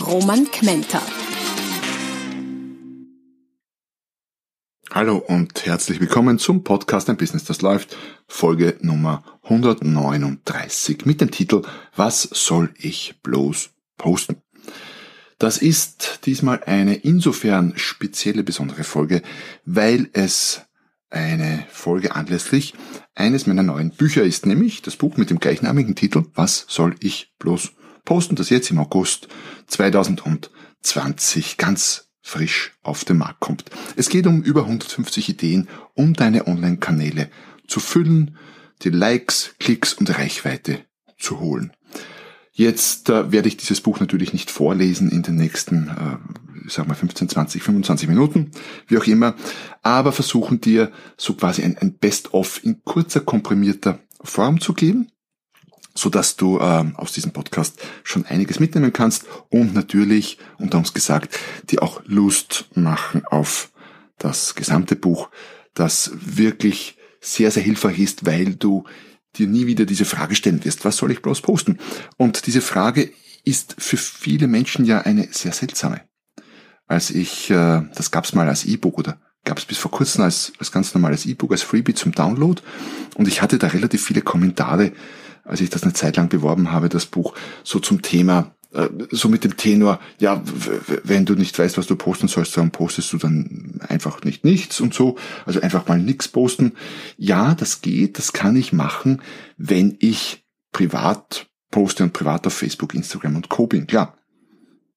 Roman Kmenter. Hallo und herzlich willkommen zum Podcast Ein Business, das läuft, Folge Nummer 139 mit dem Titel Was soll ich bloß posten? Das ist diesmal eine insofern spezielle, besondere Folge, weil es eine Folge anlässlich eines meiner neuen Bücher ist, nämlich das Buch mit dem gleichnamigen Titel Was soll ich bloß posten, das jetzt im August 2020 ganz frisch auf den Markt kommt. Es geht um über 150 Ideen, um deine Online-Kanäle zu füllen, die Likes, Klicks und Reichweite zu holen. Jetzt äh, werde ich dieses Buch natürlich nicht vorlesen in den nächsten, äh, sag mal 15, 20, 25 Minuten, wie auch immer, aber versuchen dir so quasi ein, ein Best-of in kurzer, komprimierter Form zu geben so dass du äh, aus diesem Podcast schon einiges mitnehmen kannst und natürlich, unter uns gesagt, dir auch Lust machen auf das gesamte Buch, das wirklich sehr, sehr hilfreich ist, weil du dir nie wieder diese Frage stellen wirst, was soll ich bloß posten? Und diese Frage ist für viele Menschen ja eine sehr seltsame. Als ich, äh, das gab's mal als E-Book oder gab es bis vor kurzem als, als ganz normales E-Book, als Freebie zum Download und ich hatte da relativ viele Kommentare, als ich das eine Zeit lang beworben habe, das Buch, so zum Thema, äh, so mit dem Tenor, ja, wenn du nicht weißt, was du posten sollst, dann postest du dann einfach nicht nichts und so, also einfach mal nichts posten. Ja, das geht, das kann ich machen, wenn ich privat poste und privat auf Facebook, Instagram und Co. bin, klar.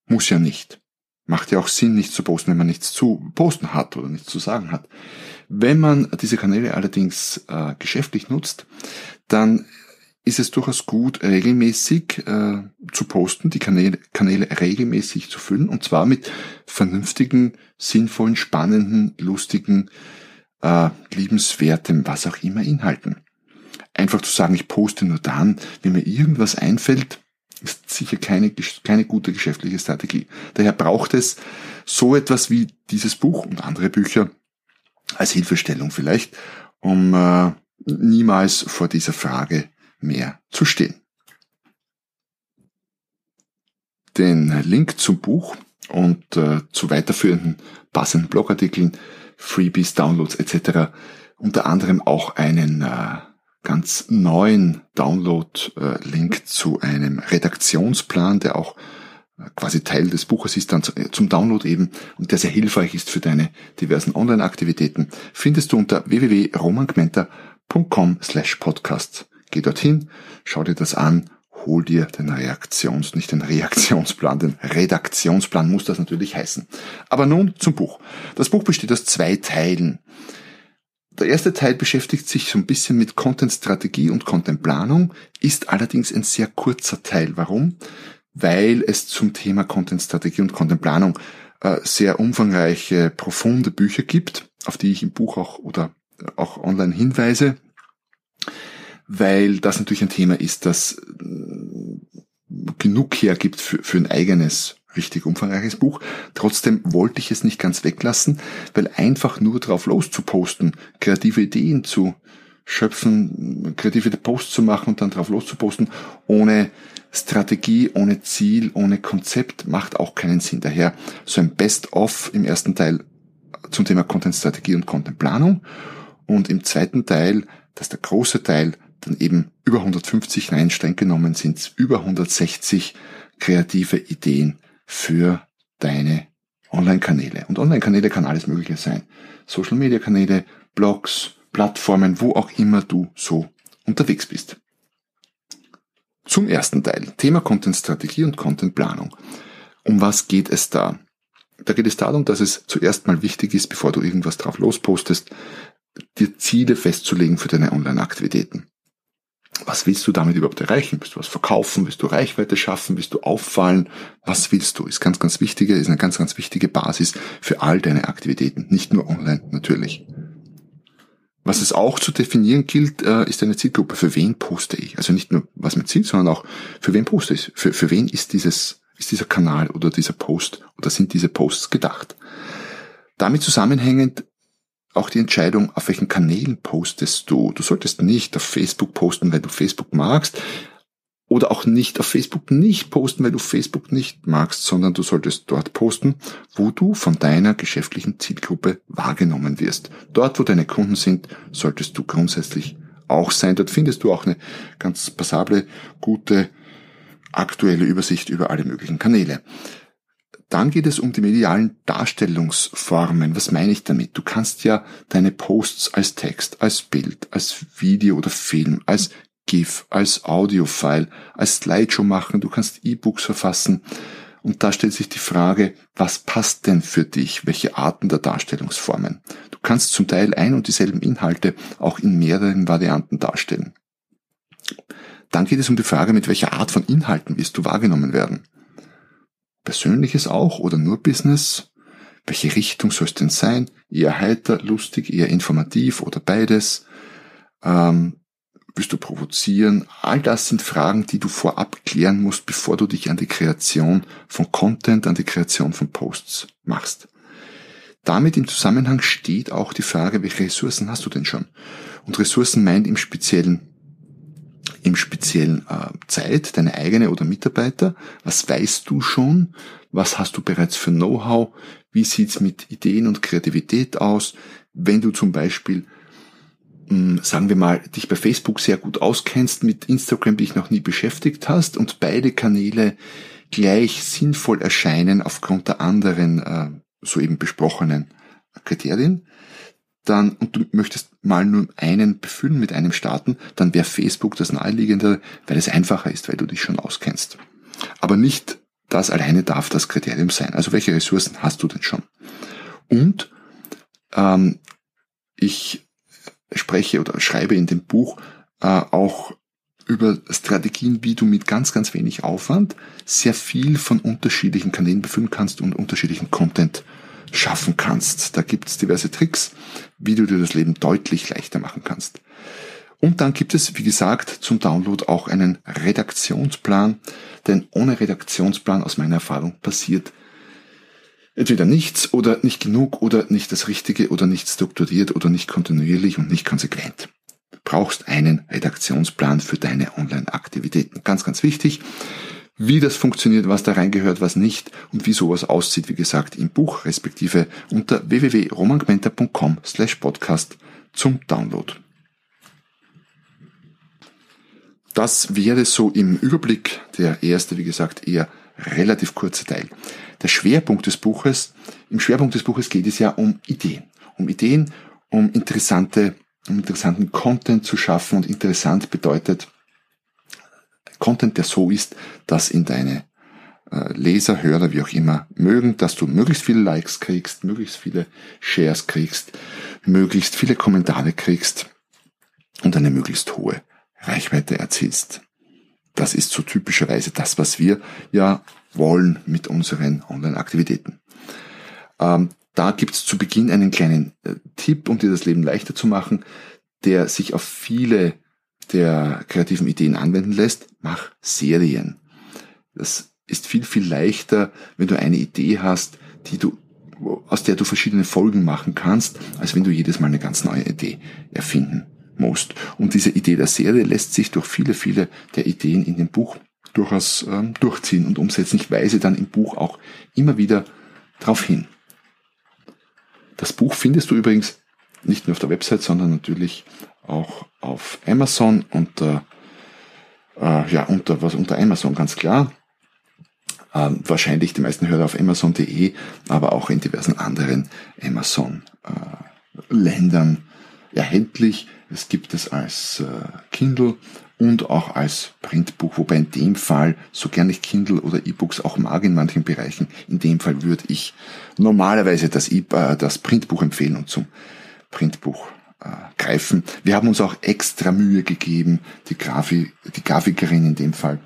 Muss ja nicht. Macht ja auch Sinn, nichts zu posten, wenn man nichts zu posten hat oder nichts zu sagen hat. Wenn man diese Kanäle allerdings äh, geschäftlich nutzt, dann ist es durchaus gut, regelmäßig äh, zu posten, die Kanäle, Kanäle regelmäßig zu füllen und zwar mit vernünftigen, sinnvollen, spannenden, lustigen, äh, liebenswerten, was auch immer Inhalten. Einfach zu sagen, ich poste nur dann, wenn mir irgendwas einfällt, ist sicher keine, keine gute geschäftliche Strategie. Daher braucht es so etwas wie dieses Buch und andere Bücher als Hilfestellung vielleicht, um äh, niemals vor dieser Frage mehr zu stehen. Den Link zum Buch und äh, zu weiterführenden passenden Blogartikeln, Freebies, Downloads etc. Unter anderem auch einen äh, ganz neuen Download-Link zu einem Redaktionsplan, der auch äh, quasi Teil des Buches ist, dann äh, zum Download eben und der sehr hilfreich ist für deine diversen Online-Aktivitäten, findest du unter www.romangmenta.com slash podcast. Geh dorthin, schau dir das an, hol dir den Reaktions, nicht den Reaktionsplan, den Redaktionsplan muss das natürlich heißen. Aber nun zum Buch. Das Buch besteht aus zwei Teilen. Der erste Teil beschäftigt sich so ein bisschen mit Content-Strategie und Content-Planung, ist allerdings ein sehr kurzer Teil. Warum? Weil es zum Thema Content-Strategie und Content-Planung äh, sehr umfangreiche, profunde Bücher gibt, auf die ich im Buch auch oder auch online hinweise weil das natürlich ein Thema ist, das äh, genug hergibt für, für ein eigenes richtig umfangreiches Buch. Trotzdem wollte ich es nicht ganz weglassen, weil einfach nur drauf loszuposten, kreative Ideen zu schöpfen, kreative Posts zu machen und dann drauf loszuposten, ohne Strategie, ohne Ziel, ohne Konzept macht auch keinen Sinn. Daher so ein Best-of im ersten Teil zum Thema Content-Strategie und Content-Planung und im zweiten Teil, das ist der große Teil, dann eben über 150, nein, streng genommen sind es über 160 kreative Ideen für deine Online-Kanäle. Und Online-Kanäle kann alles Mögliche sein. Social-Media-Kanäle, Blogs, Plattformen, wo auch immer du so unterwegs bist. Zum ersten Teil, Thema Content-Strategie und Content-Planung. Um was geht es da? Da geht es darum, dass es zuerst mal wichtig ist, bevor du irgendwas drauf lospostest, dir Ziele festzulegen für deine Online-Aktivitäten. Was willst du damit überhaupt erreichen? Willst du was verkaufen? Willst du Reichweite schaffen? Willst du auffallen? Was willst du? Ist ganz, ganz wichtige, ist eine ganz, ganz wichtige Basis für all deine Aktivitäten. Nicht nur online, natürlich. Was es auch zu definieren gilt, äh, ist eine Zielgruppe. Für wen poste ich? Also nicht nur, was mein Ziel, sondern auch, für wen poste ich? Für, für wen ist dieses, ist dieser Kanal oder dieser Post oder sind diese Posts gedacht? Damit zusammenhängend auch die Entscheidung, auf welchen Kanälen postest du. Du solltest nicht auf Facebook posten, weil du Facebook magst, oder auch nicht auf Facebook nicht posten, weil du Facebook nicht magst, sondern du solltest dort posten, wo du von deiner geschäftlichen Zielgruppe wahrgenommen wirst. Dort, wo deine Kunden sind, solltest du grundsätzlich auch sein. Dort findest du auch eine ganz passable, gute, aktuelle Übersicht über alle möglichen Kanäle. Dann geht es um die medialen Darstellungsformen. Was meine ich damit? Du kannst ja deine Posts als Text, als Bild, als Video oder Film, als GIF, als Audiofile, als Slideshow machen. Du kannst E-Books verfassen. Und da stellt sich die Frage, was passt denn für dich? Welche Arten der Darstellungsformen? Du kannst zum Teil ein und dieselben Inhalte auch in mehreren Varianten darstellen. Dann geht es um die Frage, mit welcher Art von Inhalten wirst du wahrgenommen werden. Persönliches auch oder nur Business? Welche Richtung soll es denn sein? Eher heiter, lustig, eher informativ oder beides? Ähm, willst du provozieren? All das sind Fragen, die du vorab klären musst, bevor du dich an die Kreation von Content, an die Kreation von Posts machst. Damit im Zusammenhang steht auch die Frage, welche Ressourcen hast du denn schon? Und Ressourcen meint im Speziellen im speziellen äh, Zeit, deine eigene oder Mitarbeiter? Was weißt du schon? Was hast du bereits für Know-how? Wie sieht's mit Ideen und Kreativität aus? Wenn du zum Beispiel, hm, sagen wir mal, dich bei Facebook sehr gut auskennst, mit Instagram dich noch nie beschäftigt hast und beide Kanäle gleich sinnvoll erscheinen aufgrund der anderen äh, soeben besprochenen Kriterien, dann, und du möchtest mal nur einen befüllen mit einem starten, dann wäre Facebook das naheliegende, weil es einfacher ist, weil du dich schon auskennst. Aber nicht das alleine darf das Kriterium sein. Also welche Ressourcen hast du denn schon? Und ähm, ich spreche oder schreibe in dem Buch äh, auch über Strategien, wie du mit ganz, ganz wenig Aufwand sehr viel von unterschiedlichen Kanälen befüllen kannst und unterschiedlichen Content schaffen kannst. Da gibt's diverse Tricks, wie du dir das Leben deutlich leichter machen kannst. Und dann gibt es, wie gesagt, zum Download auch einen Redaktionsplan, denn ohne Redaktionsplan aus meiner Erfahrung passiert entweder nichts oder nicht genug oder nicht das Richtige oder nicht strukturiert oder nicht kontinuierlich und nicht konsequent. Du brauchst einen Redaktionsplan für deine Online-Aktivitäten. Ganz, ganz wichtig wie das funktioniert, was da reingehört, was nicht und wie sowas aussieht, wie gesagt, im Buch respektive unter www.romangmenta.com slash podcast zum Download. Das wäre so im Überblick der erste, wie gesagt, eher relativ kurze Teil. Der Schwerpunkt des Buches, im Schwerpunkt des Buches geht es ja um Ideen. Um Ideen, um interessante, um interessanten Content zu schaffen und interessant bedeutet, Content, der so ist, dass ihn deine äh, Leser, Hörer, wie auch immer mögen, dass du möglichst viele Likes kriegst, möglichst viele Shares kriegst, möglichst viele Kommentare kriegst und eine möglichst hohe Reichweite erzielst. Das ist so typischerweise das, was wir ja wollen mit unseren Online-Aktivitäten. Ähm, da gibt's zu Beginn einen kleinen äh, Tipp, um dir das Leben leichter zu machen, der sich auf viele der kreativen Ideen anwenden lässt, mach Serien. Das ist viel, viel leichter, wenn du eine Idee hast, die du, aus der du verschiedene Folgen machen kannst, als wenn du jedes Mal eine ganz neue Idee erfinden musst. Und diese Idee der Serie lässt sich durch viele, viele der Ideen in dem Buch durchaus ähm, durchziehen und umsetzen. Ich weise dann im Buch auch immer wieder darauf hin. Das Buch findest du übrigens nicht nur auf der Website, sondern natürlich auch auf Amazon unter, äh, ja, unter, was, unter Amazon ganz klar. Ähm, wahrscheinlich die meisten Hörer auf Amazon.de, aber auch in diversen anderen Amazon-Ländern äh, erhältlich. Es gibt es als äh, Kindle und auch als Printbuch, wobei in dem Fall, so gern ich Kindle oder E-Books auch mag in manchen Bereichen, in dem Fall würde ich normalerweise das, e äh, das Printbuch empfehlen und zum Printbuch greifen. Wir haben uns auch extra Mühe gegeben, die, Grafi, die Grafikerin in dem Fall,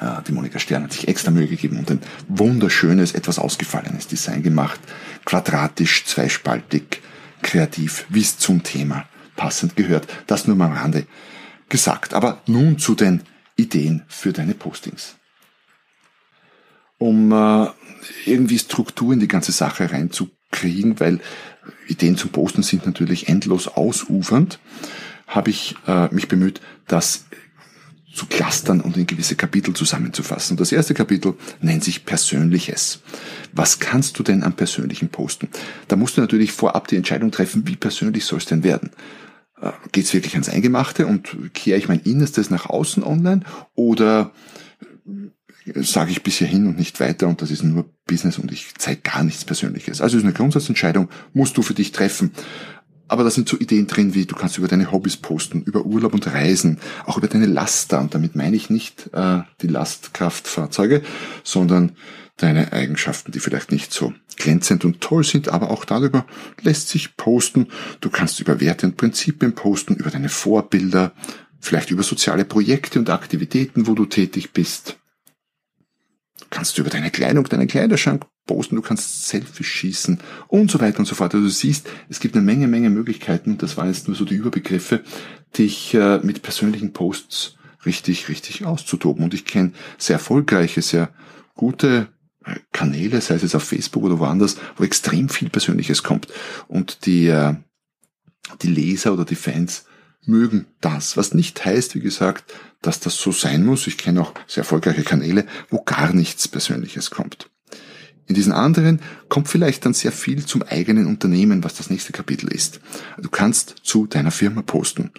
äh, die Monika Stern hat sich extra Mühe gegeben und ein wunderschönes, etwas ausgefallenes Design gemacht. Quadratisch, zweispaltig, kreativ, wie es zum Thema passend gehört. Das nur mal am Rande gesagt. Aber nun zu den Ideen für deine Postings. Um äh, irgendwie Struktur in die ganze Sache reinzukriegen, weil Ideen zum Posten sind natürlich endlos ausufernd, habe ich äh, mich bemüht, das zu clustern und in gewisse Kapitel zusammenzufassen. Das erste Kapitel nennt sich Persönliches. Was kannst du denn am Persönlichen posten? Da musst du natürlich vorab die Entscheidung treffen, wie persönlich soll es denn werden? Äh, Geht es wirklich ans Eingemachte und kehre ich mein Innerstes nach außen online oder sage ich bis hierhin und nicht weiter und das ist nur Business und ich zeige gar nichts Persönliches. Also ist eine Grundsatzentscheidung, musst du für dich treffen. Aber da sind so Ideen drin, wie du kannst über deine Hobbys posten, über Urlaub und Reisen, auch über deine Laster. Und damit meine ich nicht äh, die Lastkraftfahrzeuge, sondern deine Eigenschaften, die vielleicht nicht so glänzend und toll sind, aber auch darüber lässt sich posten. Du kannst über Werte und Prinzipien posten, über deine Vorbilder, vielleicht über soziale Projekte und Aktivitäten, wo du tätig bist. Du kannst über deine Kleidung, deinen Kleiderschrank posten, du kannst Selfies schießen und so weiter und so fort. Also du siehst, es gibt eine Menge, Menge Möglichkeiten. Das waren jetzt nur so die Überbegriffe, dich äh, mit persönlichen Posts richtig, richtig auszutoben. Und ich kenne sehr erfolgreiche, sehr gute äh, Kanäle, sei es jetzt auf Facebook oder woanders, wo extrem viel Persönliches kommt. Und die, äh, die Leser oder die Fans mögen das. Was nicht heißt, wie gesagt, dass das so sein muss. Ich kenne auch sehr erfolgreiche Kanäle, wo gar nichts Persönliches kommt. In diesen anderen kommt vielleicht dann sehr viel zum eigenen Unternehmen, was das nächste Kapitel ist. Du kannst zu deiner Firma posten.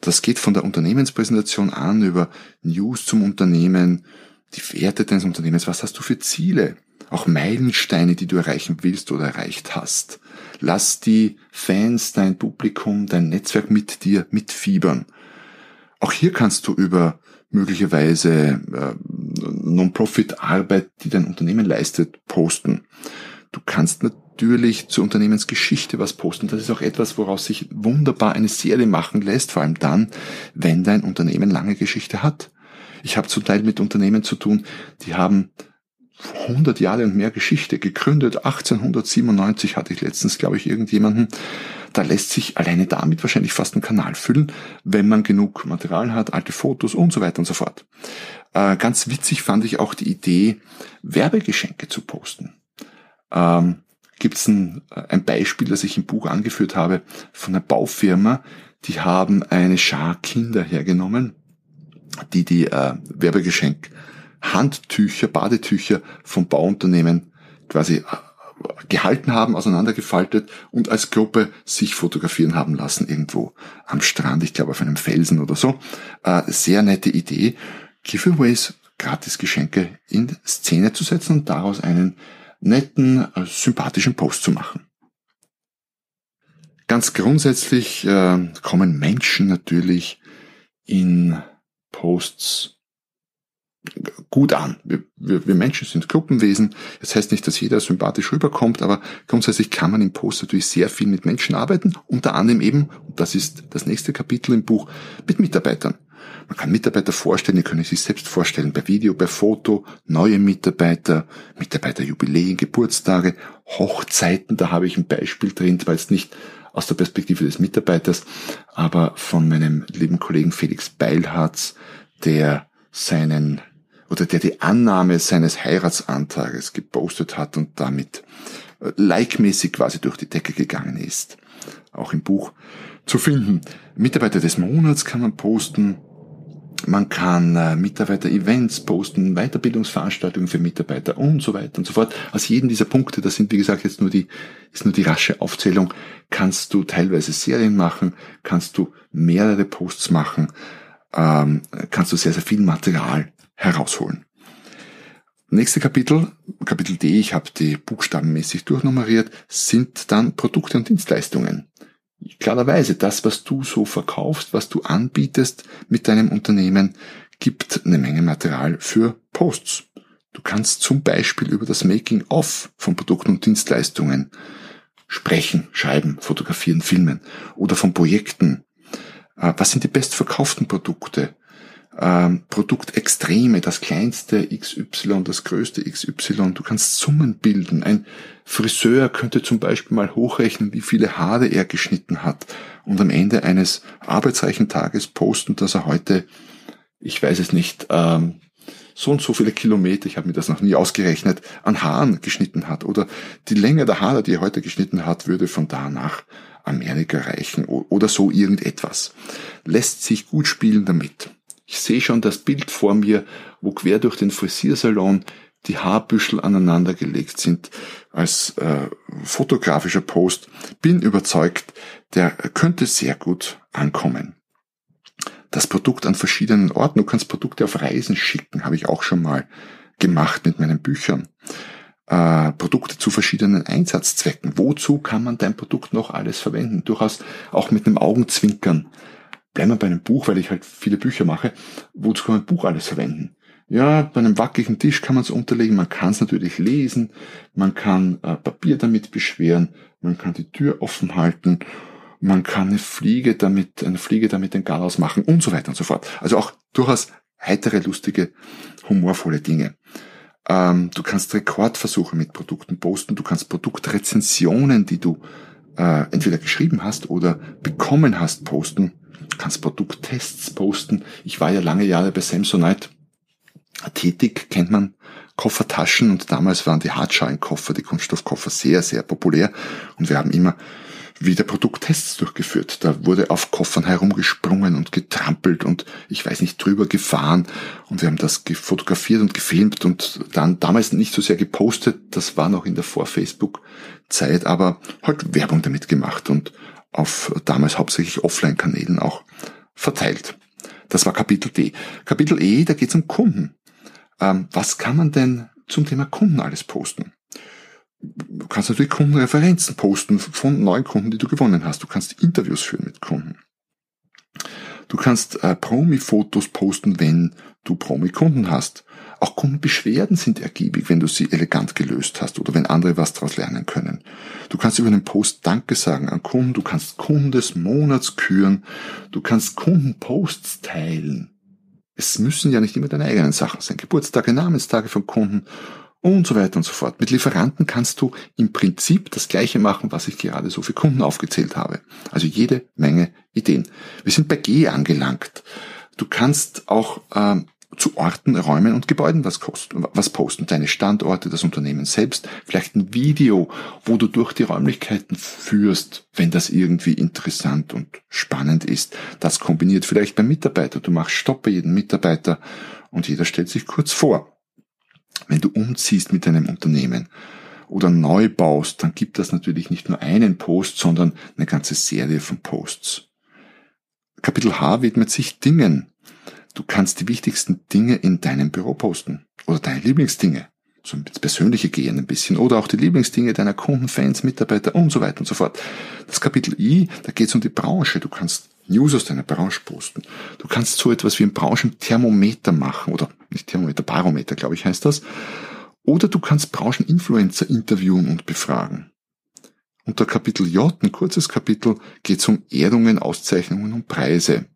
Das geht von der Unternehmenspräsentation an über News zum Unternehmen, die Werte deines Unternehmens, was hast du für Ziele, auch Meilensteine, die du erreichen willst oder erreicht hast. Lass die Fans, dein Publikum, dein Netzwerk mit dir mitfiebern. Auch hier kannst du über möglicherweise äh, Non-Profit-Arbeit, die dein Unternehmen leistet, posten. Du kannst natürlich zur Unternehmensgeschichte was posten. Das ist auch etwas, woraus sich wunderbar eine Serie machen lässt, vor allem dann, wenn dein Unternehmen lange Geschichte hat. Ich habe zum Teil mit Unternehmen zu tun, die haben 100 Jahre und mehr Geschichte gegründet. 1897 hatte ich letztens, glaube ich, irgendjemanden. Da lässt sich alleine damit wahrscheinlich fast ein Kanal füllen, wenn man genug Material hat, alte Fotos und so weiter und so fort. Äh, ganz witzig fand ich auch die Idee, Werbegeschenke zu posten. Ähm, Gibt es ein, ein Beispiel, das ich im Buch angeführt habe, von einer Baufirma, die haben eine Schar Kinder hergenommen, die die äh, Werbegeschenk Handtücher, Badetücher vom Bauunternehmen quasi äh, gehalten haben, auseinandergefaltet und als Gruppe sich fotografieren haben lassen irgendwo am Strand, ich glaube auf einem Felsen oder so. Äh, sehr nette Idee, Giveaways, Gratisgeschenke in Szene zu setzen und daraus einen netten, äh, sympathischen Post zu machen. Ganz grundsätzlich äh, kommen Menschen natürlich in Posts gut an. Wir, wir, wir Menschen sind Gruppenwesen. Das heißt nicht, dass jeder sympathisch rüberkommt, aber grundsätzlich kann man im Post natürlich sehr viel mit Menschen arbeiten, unter anderem eben, und das ist das nächste Kapitel im Buch, mit Mitarbeitern. Man kann Mitarbeiter vorstellen, die können sich selbst vorstellen, per Video, per Foto, neue Mitarbeiter, Mitarbeiterjubiläen, Geburtstage, Hochzeiten, da habe ich ein Beispiel drin, weil es nicht aus der Perspektive des Mitarbeiters, aber von meinem lieben Kollegen Felix Beilharz, der seinen oder der die Annahme seines Heiratsantrages gepostet hat und damit äh, likemäßig quasi durch die Decke gegangen ist. Auch im Buch zu finden. Mitarbeiter des Monats kann man posten. Man kann äh, Mitarbeiter-Events posten, Weiterbildungsveranstaltungen für Mitarbeiter und so weiter und so fort. Aus jedem dieser Punkte, das sind wie gesagt jetzt nur die, ist nur die rasche Aufzählung, kannst du teilweise Serien machen, kannst du mehrere Posts machen, ähm, kannst du sehr, sehr viel Material herausholen. Nächste Kapitel, Kapitel D, ich habe die buchstabenmäßig durchnummeriert, sind dann Produkte und Dienstleistungen. Klarerweise, das, was du so verkaufst, was du anbietest mit deinem Unternehmen, gibt eine Menge Material für Posts. Du kannst zum Beispiel über das Making-of von Produkten und Dienstleistungen Sprechen, Schreiben, Fotografieren, Filmen oder von Projekten. Äh, was sind die bestverkauften Produkte? Ähm, Produktextreme, das kleinste XY, das größte XY. Du kannst Summen bilden. Ein Friseur könnte zum Beispiel mal hochrechnen, wie viele Haare er geschnitten hat und am Ende eines arbeitsreichen Tages posten, dass er heute, ich weiß es nicht, ähm, so und so viele Kilometer, ich habe mir das noch nie ausgerechnet, an Haaren geschnitten hat. Oder die Länge der Haare, die er heute geschnitten hat, würde von da nach Amerika reichen oder so irgendetwas. Lässt sich gut spielen damit. Ich sehe schon das Bild vor mir, wo quer durch den Frisiersalon die Haarbüschel aneinandergelegt sind als äh, fotografischer Post. Bin überzeugt, der könnte sehr gut ankommen das Produkt an verschiedenen Orten. Du kannst Produkte auf Reisen schicken, habe ich auch schon mal gemacht mit meinen Büchern. Äh, Produkte zu verschiedenen Einsatzzwecken. Wozu kann man dein Produkt noch alles verwenden? Durchaus auch mit einem Augenzwinkern. Bleiben wir bei einem Buch, weil ich halt viele Bücher mache. Wozu kann man ein Buch alles verwenden? Ja, bei einem wackeligen Tisch kann man es unterlegen. Man kann es natürlich lesen. Man kann äh, Papier damit beschweren. Man kann die Tür offen halten man kann eine Fliege damit, eine Fliege damit den Garaus machen und so weiter und so fort. Also auch durchaus heitere, lustige, humorvolle Dinge. Ähm, du kannst Rekordversuche mit Produkten posten, du kannst Produktrezensionen, die du äh, entweder geschrieben hast oder bekommen hast, posten. Kannst Produkttests posten. Ich war ja lange Jahre bei Samsonite tätig, kennt man. Koffertaschen und damals waren die Hartschalenkoffer, die Kunststoffkoffer sehr, sehr populär. Und wir haben immer wieder Produkttests durchgeführt. Da wurde auf Koffern herumgesprungen und getrampelt und ich weiß nicht drüber gefahren. Und wir haben das fotografiert und gefilmt und dann damals nicht so sehr gepostet, das war noch in der Vor-Facebook-Zeit, aber halt Werbung damit gemacht. Und auf damals hauptsächlich Offline-Kanälen auch verteilt. Das war Kapitel D. Kapitel E, da geht es um Kunden. Ähm, was kann man denn zum Thema Kunden alles posten? Du kannst natürlich Kundenreferenzen posten von neuen Kunden, die du gewonnen hast. Du kannst Interviews führen mit Kunden. Du kannst äh, Promi-Fotos posten, wenn du Promi-Kunden hast. Auch Kundenbeschwerden sind ergiebig, wenn du sie elegant gelöst hast oder wenn andere was daraus lernen können. Du kannst über einen Post Danke sagen an Kunden, du kannst Kunden des Monats küren, du kannst Kundenposts teilen. Es müssen ja nicht immer deine eigenen Sachen sein. Geburtstage, Namenstage von Kunden und so weiter und so fort. Mit Lieferanten kannst du im Prinzip das gleiche machen, was ich gerade so für Kunden aufgezählt habe. Also jede Menge Ideen. Wir sind bei G angelangt. Du kannst auch ähm, zu Orten, Räumen und Gebäuden was, kosten, was posten. Deine Standorte, das Unternehmen selbst, vielleicht ein Video, wo du durch die Räumlichkeiten führst, wenn das irgendwie interessant und spannend ist. Das kombiniert vielleicht beim Mitarbeiter. Du machst Stopp bei jedem Mitarbeiter und jeder stellt sich kurz vor. Wenn du umziehst mit deinem Unternehmen oder neu baust, dann gibt das natürlich nicht nur einen Post, sondern eine ganze Serie von Posts. Kapitel H widmet sich Dingen. Du kannst die wichtigsten Dinge in deinem Büro posten oder deine Lieblingsdinge. So ins Persönliche gehen ein bisschen oder auch die Lieblingsdinge deiner Kunden, Fans, Mitarbeiter und so weiter und so fort. Das Kapitel I, da geht es um die Branche. Du kannst News aus deiner Branche posten. Du kannst so etwas wie ein Branchenthermometer machen oder nicht Thermometer, Barometer, glaube ich, heißt das. Oder du kannst Brancheninfluencer interviewen und befragen. Unter Kapitel J, ein kurzes Kapitel, geht es um Ehrungen, Auszeichnungen und Preise.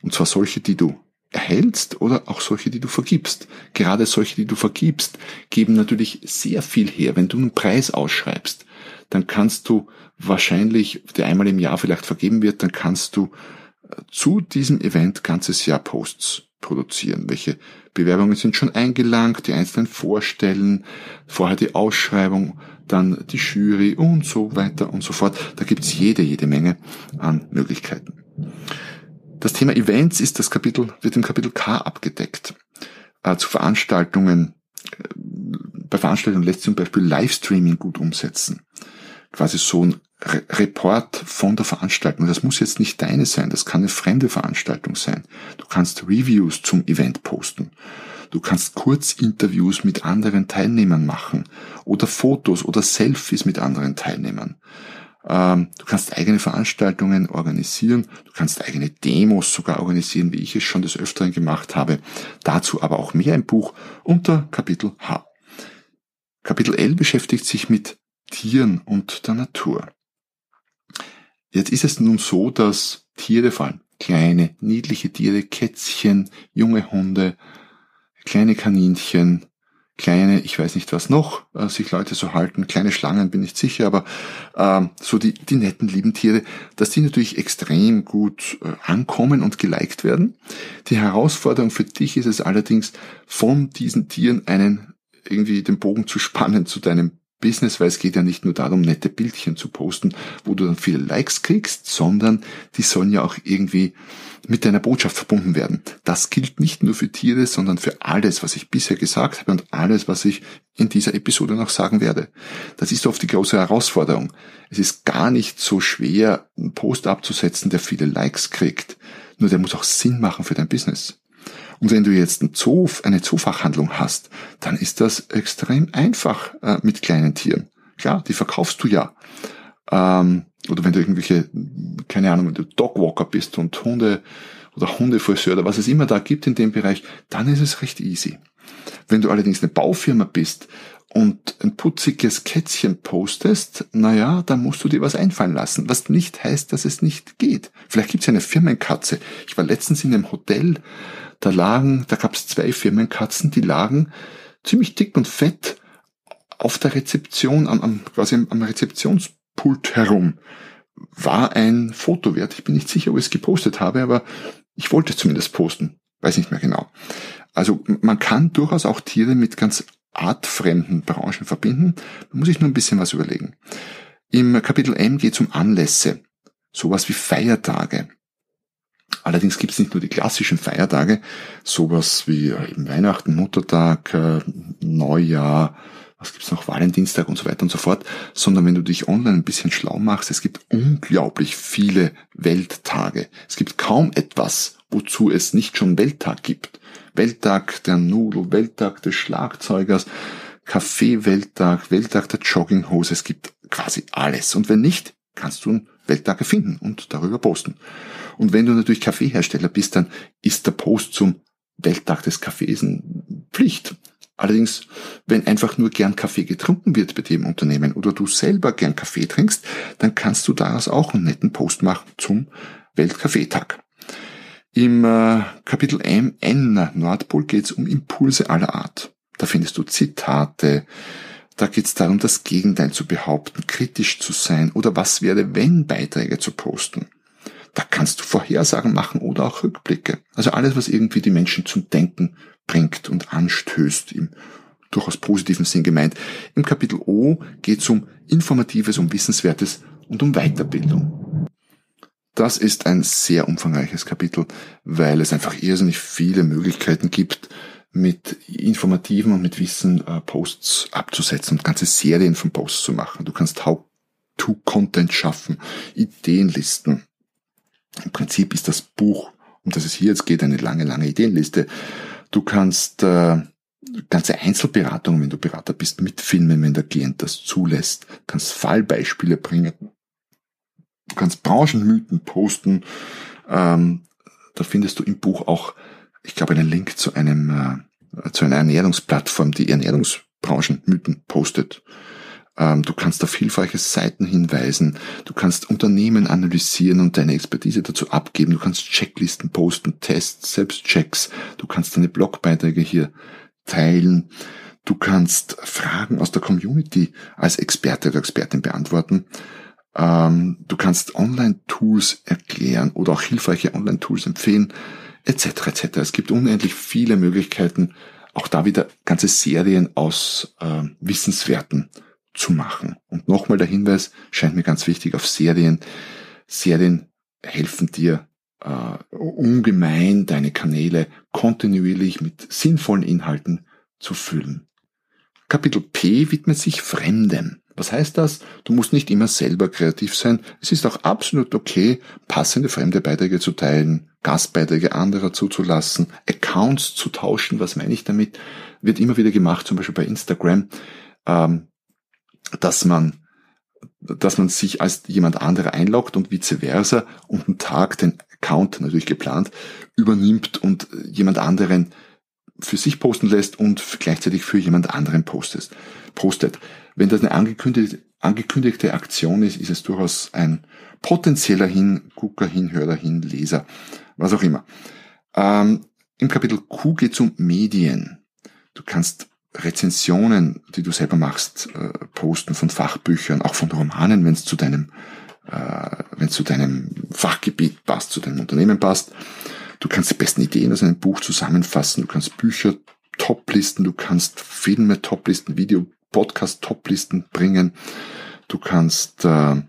Und zwar solche, die du erhältst oder auch solche, die du vergibst. Gerade solche, die du vergibst, geben natürlich sehr viel her. Wenn du einen Preis ausschreibst, dann kannst du wahrscheinlich, der einmal im Jahr vielleicht vergeben wird, dann kannst du äh, zu diesem Event ganzes Jahr Posts produzieren. Welche Bewerbungen sind schon eingelangt, die einzelnen vorstellen, vorher die Ausschreibung, dann die Jury und so weiter und so fort. Da gibt's jede, jede Menge an Möglichkeiten. Das Thema Events ist das Kapitel, wird im Kapitel K abgedeckt. Äh, zu Veranstaltungen, äh, bei Veranstaltungen lässt sich zum Beispiel Livestreaming gut umsetzen quasi so ein Re Report von der Veranstaltung. Das muss jetzt nicht deine sein, das kann eine fremde Veranstaltung sein. Du kannst Reviews zum Event posten. Du kannst Kurzinterviews mit anderen Teilnehmern machen oder Fotos oder Selfies mit anderen Teilnehmern. Ähm, du kannst eigene Veranstaltungen organisieren, du kannst eigene Demos sogar organisieren, wie ich es schon des Öfteren gemacht habe. Dazu aber auch mehr im Buch unter Kapitel H. Kapitel L beschäftigt sich mit Tieren und der Natur. Jetzt ist es nun so, dass Tiere, vor allem kleine, niedliche Tiere, Kätzchen, junge Hunde, kleine Kaninchen, kleine, ich weiß nicht was noch, äh, sich Leute so halten, kleine Schlangen bin ich sicher, aber äh, so die, die netten, lieben Tiere, dass die natürlich extrem gut äh, ankommen und geliked werden. Die Herausforderung für dich ist es allerdings, von diesen Tieren einen irgendwie den Bogen zu spannen zu deinem Business, weil es geht ja nicht nur darum, nette Bildchen zu posten, wo du dann viele Likes kriegst, sondern die sollen ja auch irgendwie mit deiner Botschaft verbunden werden. Das gilt nicht nur für Tiere, sondern für alles, was ich bisher gesagt habe und alles, was ich in dieser Episode noch sagen werde. Das ist oft die große Herausforderung. Es ist gar nicht so schwer, einen Post abzusetzen, der viele Likes kriegt. Nur der muss auch Sinn machen für dein Business. Und wenn du jetzt ein Zoo, eine Zoofachhandlung hast, dann ist das extrem einfach äh, mit kleinen Tieren. Klar, die verkaufst du ja. Ähm, oder wenn du irgendwelche, keine Ahnung, wenn du Dogwalker bist und Hunde oder Hundefriseur oder was es immer da gibt in dem Bereich, dann ist es recht easy. Wenn du allerdings eine Baufirma bist und ein putziges Kätzchen postest, naja, dann musst du dir was einfallen lassen, was nicht heißt, dass es nicht geht. Vielleicht gibt es eine Firmenkatze. Ich war letztens in einem Hotel da lagen, da gab es zwei Firmenkatzen, die lagen ziemlich dick und fett auf der Rezeption, am, am, quasi am Rezeptionspult herum. War ein Foto wert. Ich bin nicht sicher, ob ich es gepostet habe, aber ich wollte es zumindest posten. Weiß nicht mehr genau. Also man kann durchaus auch Tiere mit ganz artfremden Branchen verbinden. Da muss ich nur ein bisschen was überlegen. Im Kapitel M geht es um Anlässe. Sowas wie Feiertage. Allerdings gibt es nicht nur die klassischen Feiertage, sowas wie äh, eben Weihnachten, Muttertag, äh, Neujahr, was gibt's noch, Valentinstag und so weiter und so fort, sondern wenn du dich online ein bisschen schlau machst, es gibt unglaublich viele Welttage. Es gibt kaum etwas, wozu es nicht schon Welttag gibt. Welttag der Nudel, Welttag des Schlagzeugers, Kaffee-Welttag, Welttag der Jogginghose, es gibt quasi alles. Und wenn nicht, kannst du einen Welttag erfinden und darüber posten. Und wenn du natürlich Kaffeehersteller bist, dann ist der Post zum Welttag des Kaffees Pflicht. Allerdings, wenn einfach nur gern Kaffee getrunken wird bei dem Unternehmen oder du selber gern Kaffee trinkst, dann kannst du daraus auch einen netten Post machen zum Weltkaffeetag. Im äh, Kapitel MN Nordpol geht es um Impulse aller Art. Da findest du Zitate, da geht es darum, das Gegenteil zu behaupten, kritisch zu sein oder was wäre, wenn Beiträge zu posten. Da kannst du Vorhersagen machen oder auch Rückblicke. Also alles, was irgendwie die Menschen zum Denken bringt und anstößt, im durchaus positiven Sinn gemeint. Im Kapitel O geht es um Informatives, um Wissenswertes und um Weiterbildung. Das ist ein sehr umfangreiches Kapitel, weil es einfach irrsinnig viele Möglichkeiten gibt, mit informativen und mit Wissen äh, Posts abzusetzen und ganze Serien von Posts zu machen. Du kannst How-to-Content schaffen, Ideenlisten, im Prinzip ist das Buch, um das es hier jetzt geht, eine lange, lange Ideenliste. Du kannst äh, ganze Einzelberatungen, wenn du Berater bist, mitfilmen, wenn der Klient das zulässt. Du kannst Fallbeispiele bringen. Du kannst Branchenmythen posten. Ähm, da findest du im Buch auch, ich glaube, einen Link zu einem äh, zu einer Ernährungsplattform, die Ernährungsbranchenmythen postet. Ähm, du kannst auf hilfreiche Seiten hinweisen. Du kannst Unternehmen analysieren und deine Expertise dazu abgeben. Du kannst Checklisten posten, Tests, Selbstchecks. Du kannst deine Blogbeiträge hier teilen. Du kannst Fragen aus der Community als Experte oder Expertin beantworten. Ähm, du kannst Online-Tools erklären oder auch hilfreiche Online-Tools empfehlen, etc. etc. Es gibt unendlich viele Möglichkeiten, auch da wieder ganze Serien aus äh, Wissenswerten zu machen. Und nochmal der Hinweis, scheint mir ganz wichtig, auf Serien. Serien helfen dir äh, ungemein, deine Kanäle kontinuierlich mit sinnvollen Inhalten zu füllen. Kapitel P widmet sich Fremdem. Was heißt das? Du musst nicht immer selber kreativ sein. Es ist auch absolut okay, passende fremde Beiträge zu teilen, Gastbeiträge anderer zuzulassen, Accounts zu tauschen. Was meine ich damit? Wird immer wieder gemacht, zum Beispiel bei Instagram. Ähm, dass man dass man sich als jemand anderer einloggt und vice versa und einen Tag den Account natürlich geplant übernimmt und jemand anderen für sich posten lässt und gleichzeitig für jemand anderen postest, postet. Wenn das eine angekündigte, angekündigte Aktion ist, ist es durchaus ein potenzieller Hingucker, Hinhörer, Hinleser, was auch immer. Ähm, Im Kapitel Q geht es um Medien. Du kannst Rezensionen, die du selber machst, äh, posten von Fachbüchern, auch von Romanen, wenn es zu deinem, äh, wenn zu deinem Fachgebiet passt, zu deinem Unternehmen passt. Du kannst die besten Ideen aus einem Buch zusammenfassen. Du kannst Bücher Toplisten, du kannst Filme Toplisten, Video, Podcast Toplisten bringen. Du kannst äh,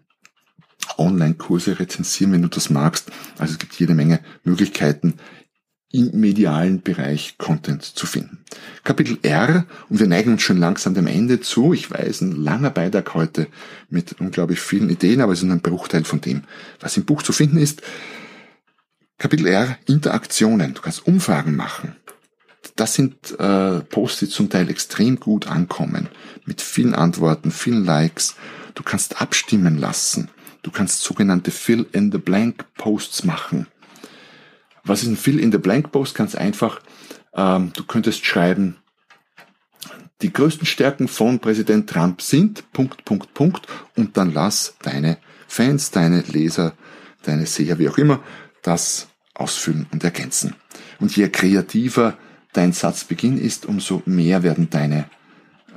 Online-Kurse rezensieren, wenn du das magst. Also es gibt jede Menge Möglichkeiten, im medialen Bereich Content zu finden. Kapitel R, und wir neigen uns schon langsam dem Ende zu. Ich weiß, ein langer Beitrag heute mit unglaublich vielen Ideen, aber es ist ein Bruchteil von dem, was im Buch zu finden ist. Kapitel R, Interaktionen. Du kannst Umfragen machen. Das sind äh, Posts, die zum Teil extrem gut ankommen, mit vielen Antworten, vielen Likes. Du kannst abstimmen lassen. Du kannst sogenannte Fill-in-the-Blank-Posts machen. Was ist ein Fill-in-the-Blank-Post? Ganz einfach. Ähm, du könntest schreiben, die größten Stärken von Präsident Trump sind Punkt, Punkt, Punkt und dann lass deine Fans, deine Leser, deine Seher, wie auch immer, das ausfüllen und ergänzen. Und je kreativer dein Satzbeginn ist, umso mehr werden deine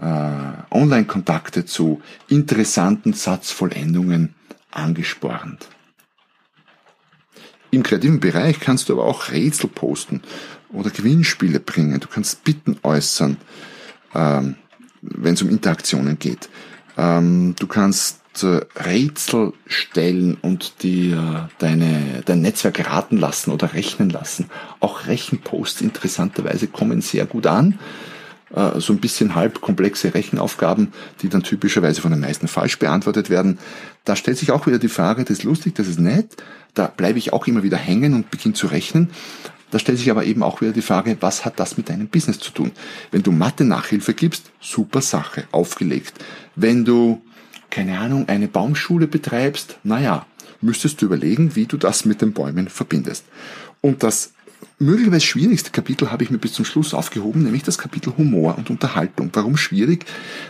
äh, Online-Kontakte zu interessanten Satzvollendungen angespornt. Im kreativen Bereich kannst du aber auch Rätsel posten oder Gewinnspiele bringen. Du kannst Bitten äußern, ähm, wenn es um Interaktionen geht. Ähm, du kannst äh, Rätsel stellen und dir deine, dein Netzwerk raten lassen oder rechnen lassen. Auch Rechenposts interessanterweise kommen sehr gut an. Äh, so ein bisschen halb komplexe Rechenaufgaben, die dann typischerweise von den meisten falsch beantwortet werden. Da stellt sich auch wieder die Frage, das ist lustig, das ist nett. Da bleibe ich auch immer wieder hängen und beginne zu rechnen. Da stellt sich aber eben auch wieder die Frage, was hat das mit deinem Business zu tun? Wenn du Mathe-Nachhilfe gibst, super Sache, aufgelegt. Wenn du keine Ahnung, eine Baumschule betreibst, naja, müsstest du überlegen, wie du das mit den Bäumen verbindest. Und das möglicherweise schwierigste Kapitel habe ich mir bis zum Schluss aufgehoben, nämlich das Kapitel Humor und Unterhaltung. Warum schwierig?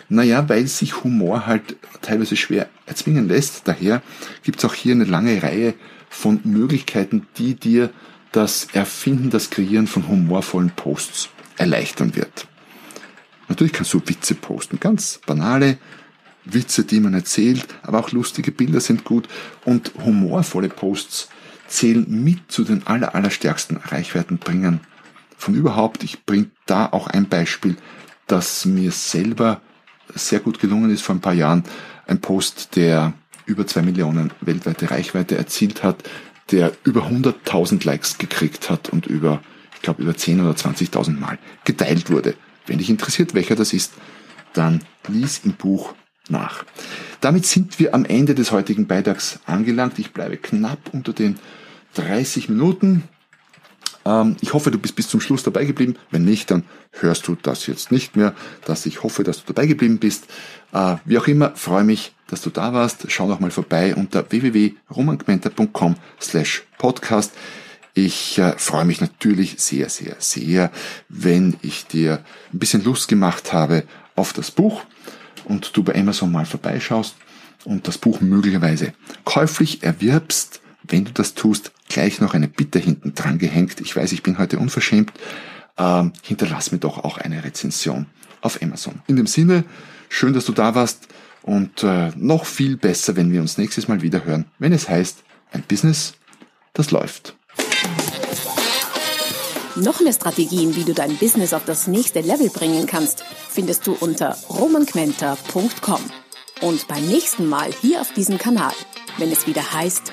Naja, weil sich Humor halt teilweise schwer erzwingen lässt. Daher gibt es auch hier eine lange Reihe von Möglichkeiten, die dir das Erfinden, das Kreieren von humorvollen Posts erleichtern wird. Natürlich kannst du Witze posten, ganz banale, Witze, die man erzählt, aber auch lustige Bilder sind gut und humorvolle Posts zählen mit zu den aller, allerstärksten Reichweitenbringern von überhaupt. Ich bringe da auch ein Beispiel, das mir selber sehr gut gelungen ist vor ein paar Jahren. Ein Post, der über zwei Millionen weltweite Reichweite erzielt hat, der über 100.000 Likes gekriegt hat und über, ich glaube, über 10 oder 20.000 Mal geteilt wurde. Wenn dich interessiert, welcher das ist, dann lies im Buch nach. Damit sind wir am Ende des heutigen Beitrags angelangt. Ich bleibe knapp unter den 30 Minuten. Ähm, ich hoffe, du bist bis zum Schluss dabei geblieben. Wenn nicht, dann hörst du das jetzt nicht mehr. Dass ich hoffe, dass du dabei geblieben bist. Äh, wie auch immer, freue mich, dass du da warst. Schau noch mal vorbei unter www.romangmenta.com slash podcast. Ich äh, freue mich natürlich sehr, sehr, sehr, wenn ich dir ein bisschen Lust gemacht habe auf das Buch und du bei Amazon mal vorbeischaust und das Buch möglicherweise käuflich erwirbst, wenn du das tust, gleich noch eine Bitte hinten dran gehängt. Ich weiß, ich bin heute unverschämt. Ähm, hinterlass mir doch auch eine Rezension auf Amazon. In dem Sinne, schön, dass du da warst und äh, noch viel besser, wenn wir uns nächstes Mal wieder hören, wenn es heißt, ein Business, das läuft. Noch mehr Strategien, wie du dein Business auf das nächste Level bringen kannst, findest du unter romanquenter.com. Und beim nächsten Mal hier auf diesem Kanal, wenn es wieder heißt,